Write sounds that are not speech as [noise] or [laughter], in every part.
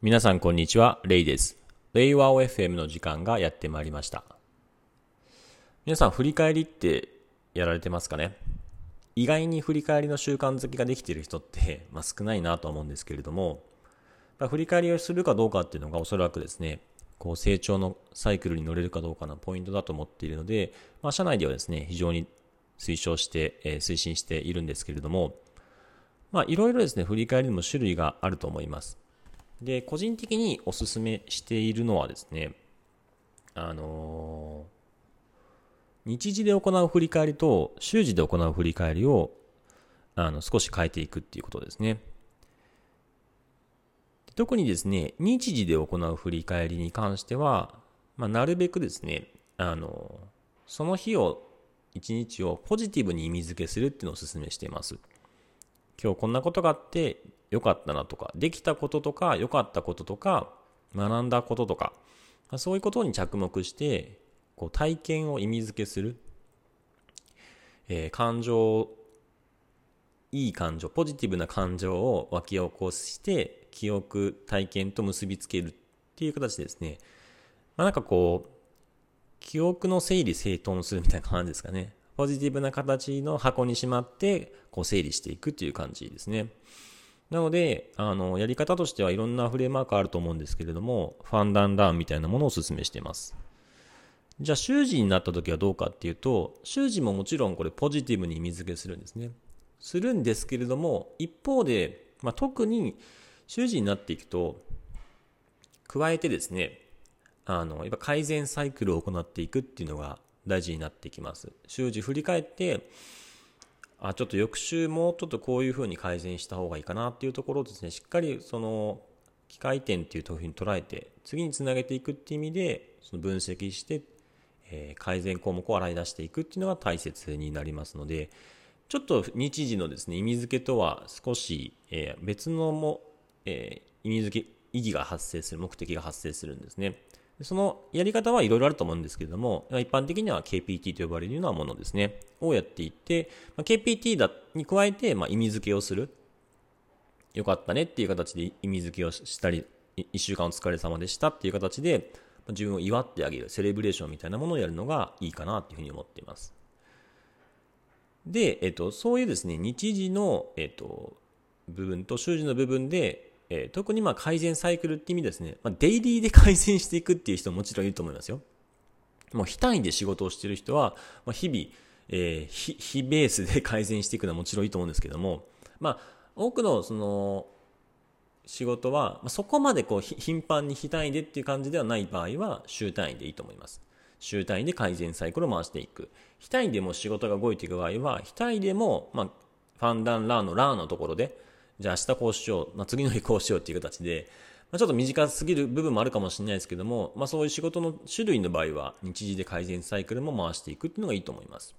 皆さんこんにちは、レイです。レイワオ FM の時間がやってまいりました。皆さん振り返りってやられてますかね？意外に振り返りの習慣づけができている人って、[laughs] まあ、少ないなと思うんですけれども、まあ、振り返りをするかどうかっていうのがおそらくですね、こう成長のサイクルに乗れるかどうかのポイントだと思っているので、まあ、社内ではですね、非常に推奨して、えー、推進しているんですけれども、まあ、いろいろですね、振り返りにも種類があると思います。で、個人的にお勧めしているのはですね、あのー、日時で行う振り返りと週時で行う振り返りをあの少し変えていくっていうことですね。特にですね、日時で行う振り返りに関しては、まあ、なるべくですね、あの、その日を、一日をポジティブに意味付けするっていうのをお勧めしています。今日こんなことがあって良かったなとか、できたこととか良かったこととか、学んだこととか、そういうことに着目して、こう体験を意味付けする。えー、感情、いい感情、ポジティブな感情を湧き起こして、記憶、体験と結びつけるっていう形ですね、まあ、なんかこう、記憶の整理整頓するみたいな感じですかね。ポジティブな形の箱にしまって、こう整理していくっていう感じですね。なので、あの、やり方としてはいろんなフレームワークあると思うんですけれども、ファンダンダウンみたいなものをお勧めしています。じゃあ、習字になった時はどうかっていうと、習字ももちろんこれポジティブに意味付けするんですね。するんですけれども、一方で、まあ、特に習字になっていくと、加えてですね、あの、やっぱ改善サイクルを行っていくっていうのが大事になってきます。習字振り返って、あ、ちょっと翌週もうちょっとこういうふうに改善した方がいいかなっていうところをですね、しっかりその機械点っていうふうに捉えて、次につなげていくっていう意味で、その分析して、えー、改善項目を洗い出していくっていうのが大切になりますので、ちょっと日時のですね、意味付けとは少し、えー、別のも、えー、意味付け、意義が発生する、目的が発生するんですね。そのやり方はいろいろあると思うんですけれども、一般的には KPT と呼ばれるようなものですね、をやっていって、KPT だに加えて、ま、意味付けをする。よかったねっていう形で意味付けをしたり、一週間お疲れ様でしたっていう形で、自分を祝ってあげる、セレブレーションみたいなものをやるのがいいかなっていうふうに思っています。で、えっと、そういうですね、日時の、えっと、部分と習字の部分で、えー、特にまあ改善サイクルって意味ですね、まあ、デイリーで改善していくっていう人ももちろんいると思いますよ。もう非単位で仕事をしてる人は、まあ、日々、えー、非、ベースで改善していくのはもちろんいいと思うんですけども、まあ、多くのその、仕事は、まあ、そこまでこう頻繁に非単位でっていう感じではない場合は週単位でいいと思います。週単位で改善サイクルを回していく。非単位でも仕事が動いていく場合は、非単位でも、まあ、ファンダンラーのラーのところで、じゃあ明日こうしよう、まあ、次の日こうしようっていう形で、まあ、ちょっと短すぎる部分もあるかもしれないですけども、まあ、そういう仕事の種類の場合は、日時で改善サイクルも回していくっていうのがいいと思います。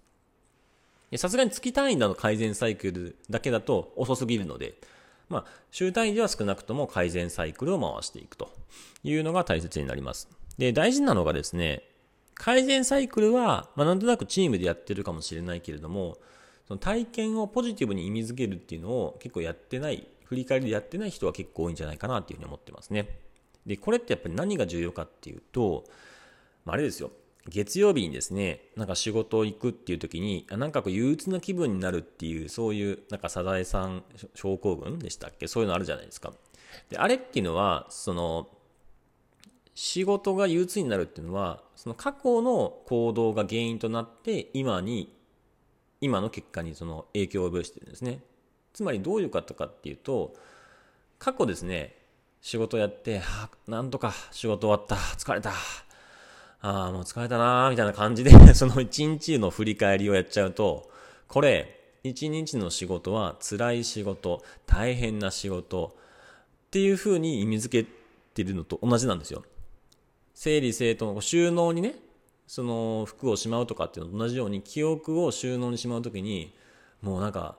さすがに月単位の改善サイクルだけだと遅すぎるので、まあ、週単位では少なくとも改善サイクルを回していくというのが大切になります。で、大事なのがですね、改善サイクルは、まあ、なんとなくチームでやってるかもしれないけれども、その体験をポジティブに意味づけるっていうのを結構やってない、振り返りでやってない人は結構多いんじゃないかなっていうふうに思ってますね。で、これってやっぱり何が重要かっていうと、まあ、あれですよ。月曜日にですね、なんか仕事行くっていう時に、なんかこう憂鬱な気分になるっていう、そういう、なんかサザエさん症候群でしたっけ？そういうのあるじゃないですか。で、あれっていうのは、その、仕事が憂鬱になるっていうのは、その過去の行動が原因となって、今に今の結果にその影響を及ぼしてるんですね。つまりどういうことかっていうと、過去ですね、仕事やって、はなんとか仕事終わった、疲れた、ああ、もう疲れたなみたいな感じで [laughs] その一日の振り返りをやっちゃうと、これ、一日の仕事は辛い仕事、大変な仕事っていう風に意味づけてるのと同じなんですよ。整理整頓、収納にね、その服をしまうとかっていうのと同じように記憶を収納にしまうときにもうなんか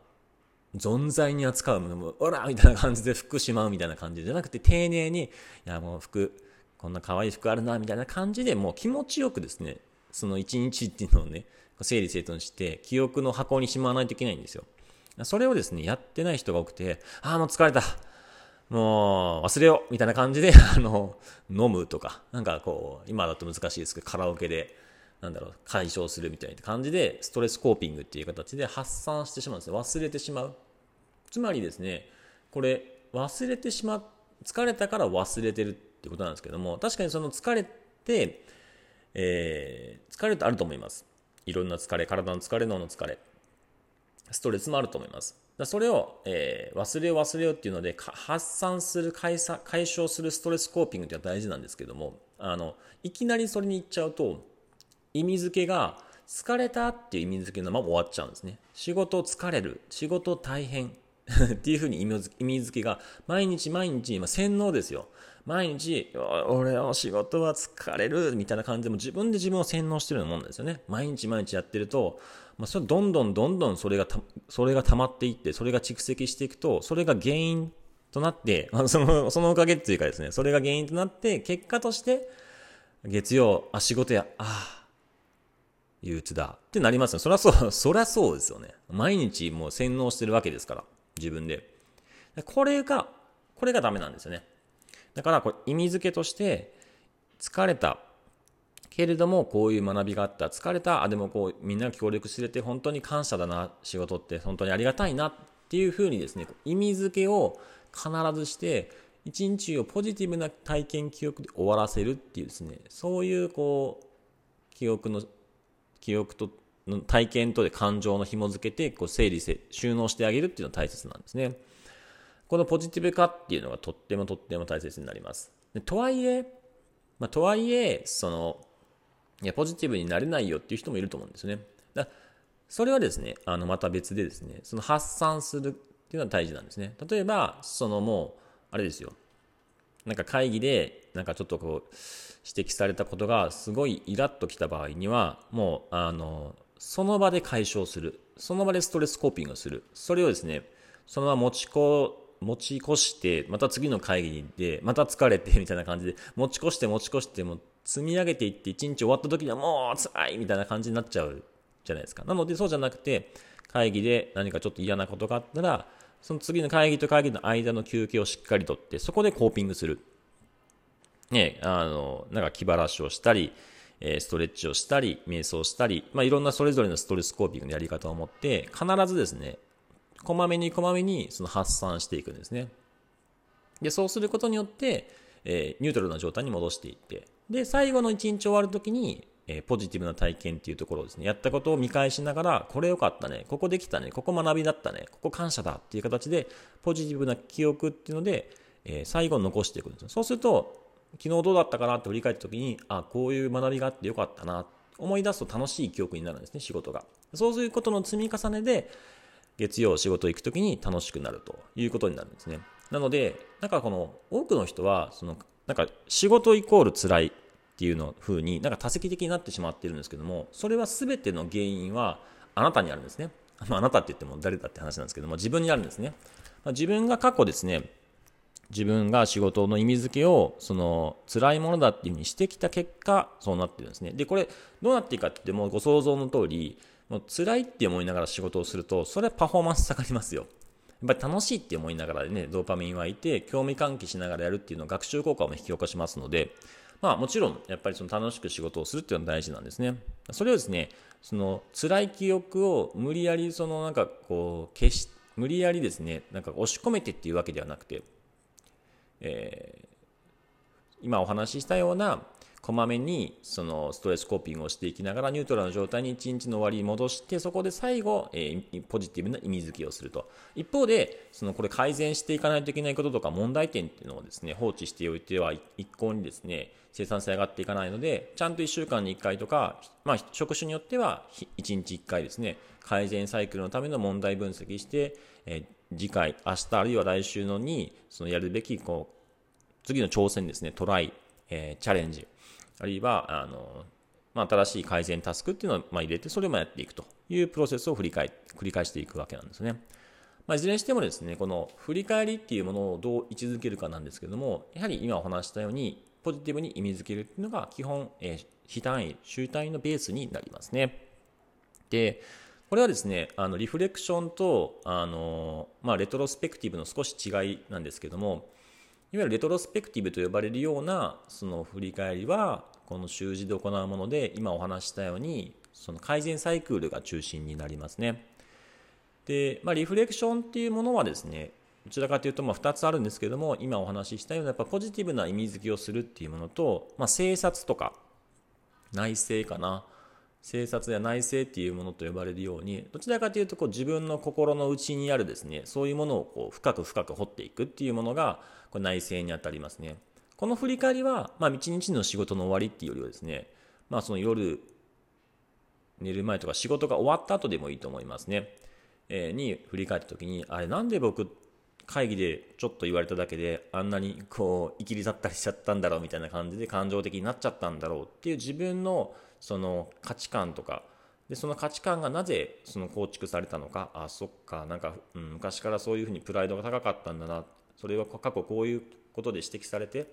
存在に扱うものもオラみたいな感じで服しまうみたいな感じじゃなくて丁寧にいやもう服こんな可愛い服あるなみたいな感じでもう気持ちよくですねその一日っていうのをね整理整頓して記憶の箱にしまわないといけないんですよ。それをですねやってない人が多くてああもう疲れた。もう忘れようみたいな感じで、[laughs] あの、飲むとか、なんかこう、今だと難しいですけど、カラオケで、なんだろう、解消するみたいな感じで、ストレスコーピングっていう形で発散してしまうんですね。忘れてしまう。つまりですね、これ、忘れてしまう、疲れたから忘れてるってことなんですけども、確かにその疲れて、えー、疲れってあると思います。いろんな疲れ、体の疲れ、脳の疲れ。ストレスもあると思います。それを、えー、忘れよう忘れようっていうので発散する解散解消するストレスコーピングっていうのは大事なんですけどもあのいきなりそれに行っちゃうと意味付けが疲れたっていう意味付けのまま終わっちゃうんですね仕事疲れる仕事大変 [laughs] っていうふうに意味付けが毎日毎日今洗脳ですよ毎日俺は仕事は疲れるみたいな感じでも自分で自分を洗脳してるようなもんですよね毎日毎日やってるとまあ、それどんどんどんどんそれがた、それが溜まっていって、それが蓄積していくと、それが原因となって、[laughs] まあ、その、そのおかげっていうかですね、それが原因となって、結果として、月曜、あ、仕事や、ああ、憂鬱だってなりますよ。そりゃそう、[laughs] そりゃそうですよね。毎日もう洗脳してるわけですから、自分で。これが、これがダメなんですよね。だから、これ意味付けとして、疲れた、けれども、こういう学びがあった、疲れた、あ、でもこう、みんな協力してて、本当に感謝だな、仕事って本当にありがたいなっていうふうにですね、意味付けを必ずして、一日をポジティブな体験、記憶で終わらせるっていうですね、そういうこう、記憶の、記憶と、体験とで感情の紐付けて、こう整理せ、収納してあげるっていうのが大切なんですね。このポジティブ化っていうのがとってもとっても大切になります。でとはいえ、まあ、とはいえ、その、いや、ポジティブになれないよっていう人もいると思うんですね。だそれはですね、あの、また別でですね、その発散するっていうのは大事なんですね。例えば、そのもう、あれですよ。なんか会議で、なんかちょっとこう、指摘されたことがすごいイラッときた場合には、もう、あの、その場で解消する。その場でストレスコーピングをする。それをですね、そのまま持ちこ、持ち越して、また次の会議で、また疲れて、みたいな感じで、持ち越して持ち越して、も積み上げていって一日終わった時にはもう辛いみたいな感じになっちゃうじゃないですか。なのでそうじゃなくて、会議で何かちょっと嫌なことがあったら、その次の会議と会議の間の休憩をしっかりとって、そこでコーピングする。ね、あの、なんか気晴らしをしたり、えストレッチをしたり、瞑想したり、まあ、いろんなそれぞれのストレスコーピングのやり方を持って、必ずですね、こまめにこまめにその発散していくんですね。で、そうすることによって、えー、ニュートラルな状態に戻していって、で、最後の一日終わるときに、えー、ポジティブな体験っていうところですね、やったことを見返しながら、これ良かったね、ここできたね、ここ学びだったね、ここ感謝だっていう形で、ポジティブな記憶っていうので、えー、最後残していくんですよ。そうすると、昨日どうだったかなって振り返ったときに、あ、こういう学びがあってよかったな、思い出すと楽しい記憶になるんですね、仕事が。そうすることの積み重ねで、月曜仕事行くときに楽しくなるということになるんですね。なので、なんかこの多くの人は、そのなんか仕事イコール辛いっていうの風になんか多席的になってしまってるんですけどもそれは全ての原因はあなたにあるんですね、まあ、あなたって言っても誰だって話なんですけども自分にあるんですね、まあ、自分が過去ですね自分が仕事の意味付けをその辛いものだっていうふうにしてきた結果そうなってるんですねでこれどうなっていくかって言ってもご想像の通りもう辛いって思いながら仕事をするとそれはパフォーマンス下がりますよやっぱり楽しいって思いながらね、ドーパミン湧いて、興味喚起しながらやるっていうのは学習効果も引き起こしますので、まあもちろん、やっぱりその楽しく仕事をするっていうのは大事なんですね。それをですね、その辛い記憶を無理やりそのなんかこう消し、無理やりですね、なんか押し込めてっていうわけではなくて、えー、今お話ししたようなこまめにそのストレスコーピングをしていきながらニュートラルな状態に一日の終わりに戻してそこで最後、えー、ポジティブな意味付けをすると。一方でそのこれ改善していかないといけないこととか問題点っていうのをですね放置しておいては一向にですね生産性上がっていかないのでちゃんと1週間に1回とか、まあ、職種によっては1日1回ですね改善サイクルのための問題分析して、えー、次回明日あるいは来週のにそのやるべきこう次の挑戦ですねトライ、えー、チャレンジあるいは、あの、まあ、新しい改善タスクっていうのを、まあ、入れて、それもやっていくというプロセスを振り返、繰り返していくわけなんですね。まあ、いずれにしてもですね、この振り返りっていうものをどう位置づけるかなんですけども、やはり今お話したように、ポジティブに意味づけるっていうのが基本、えー、非単位、集単位のベースになりますね。で、これはですね、あのリフレクションとあの、まあ、レトロスペクティブの少し違いなんですけども、いわゆるレトロスペクティブと呼ばれるようなその振り返りはこの習字で行うもので今お話したようにその改善サイクルが中心になりますね。で、まあ、リフレクションっていうものはですねどちらかというとま2つあるんですけども今お話ししたようなやっぱポジティブな意味付けをするっていうものと、まあ、省察とか内省かな生殺や内政っていうものと呼ばれるようにどちらかというとこう自分の心の内にあるですねそういうものをこう深く深く掘っていくっていうものがこれ内政にあたりますね。この振り返りは、まあ、一日の仕事の終わりっていうよりはですね、まあ、その夜寝る前とか仕事が終わった後でもいいと思いますね、えー、に振り返った時にあれなんで僕会議でちょっと言われただけであんなにこういきり立ったりしちゃったんだろうみたいな感じで感情的になっちゃったんだろうっていう自分のその価値観とか。でその価値観がなぜその構築されたのか。あそっか。なんか、うん、昔からそういうふうにプライドが高かったんだな。それは過去こういうことで指摘されて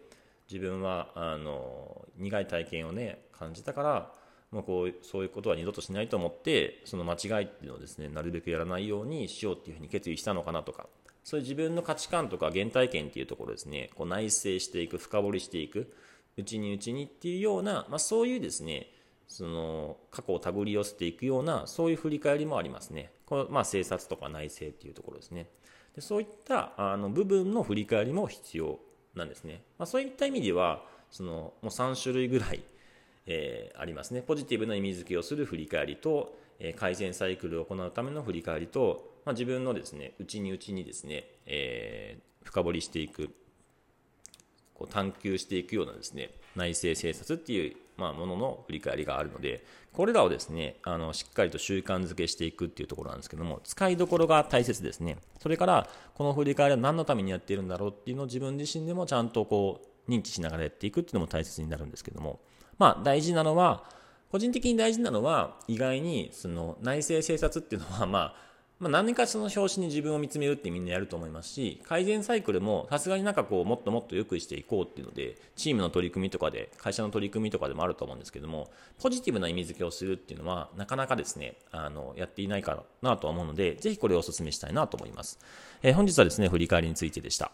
自分はあの苦い体験をね感じたからもうこうそういうことは二度としないと思ってその間違いっていうのをですねなるべくやらないようにしようっていうふうに決意したのかなとか。そういう自分の価値観とか原体験っていうところですね。こう内省していく深掘りしていくうちにうちにっていうような、まあ、そういうですねその過去を手繰り寄せていくようなそういう振り返りもありますね。このまあ政策とか内政っていうところですね。でそういったあの部分の振り返りも必要なんですね。まあ、そういった意味ではそのもう3種類ぐらい、えー、ありますね。ポジティブな意味付けをする振り返りと、えー、改善サイクルを行うための振り返りと、まあ、自分のですね内に内にですね、えー、深掘りしていくこう探求していくようなですね内政政策っていうまあ、ものの振り返りがあるので、これらをですね、あの、しっかりと習慣づけしていくっていうところなんですけども、使いどころが大切ですね。それから、この振り返りは何のためにやっているんだろうっていうのを自分自身でもちゃんとこう、認知しながらやっていくっていうのも大切になるんですけども、まあ、大事なのは、個人的に大事なのは、意外に、その、内政政策っていうのは、まあ、まあ、何かその表紙に自分を見つめるってみんなやると思いますし、改善サイクルもさすがになんかこう、もっともっと良くしていこうっていうので、チームの取り組みとかで、会社の取り組みとかでもあると思うんですけども、ポジティブな意味付けをするっていうのは、なかなかですね、あの、やっていないかなとは思うので、ぜひこれをお勧めしたいなと思います。えー、本日はですね、振り返りについてでした。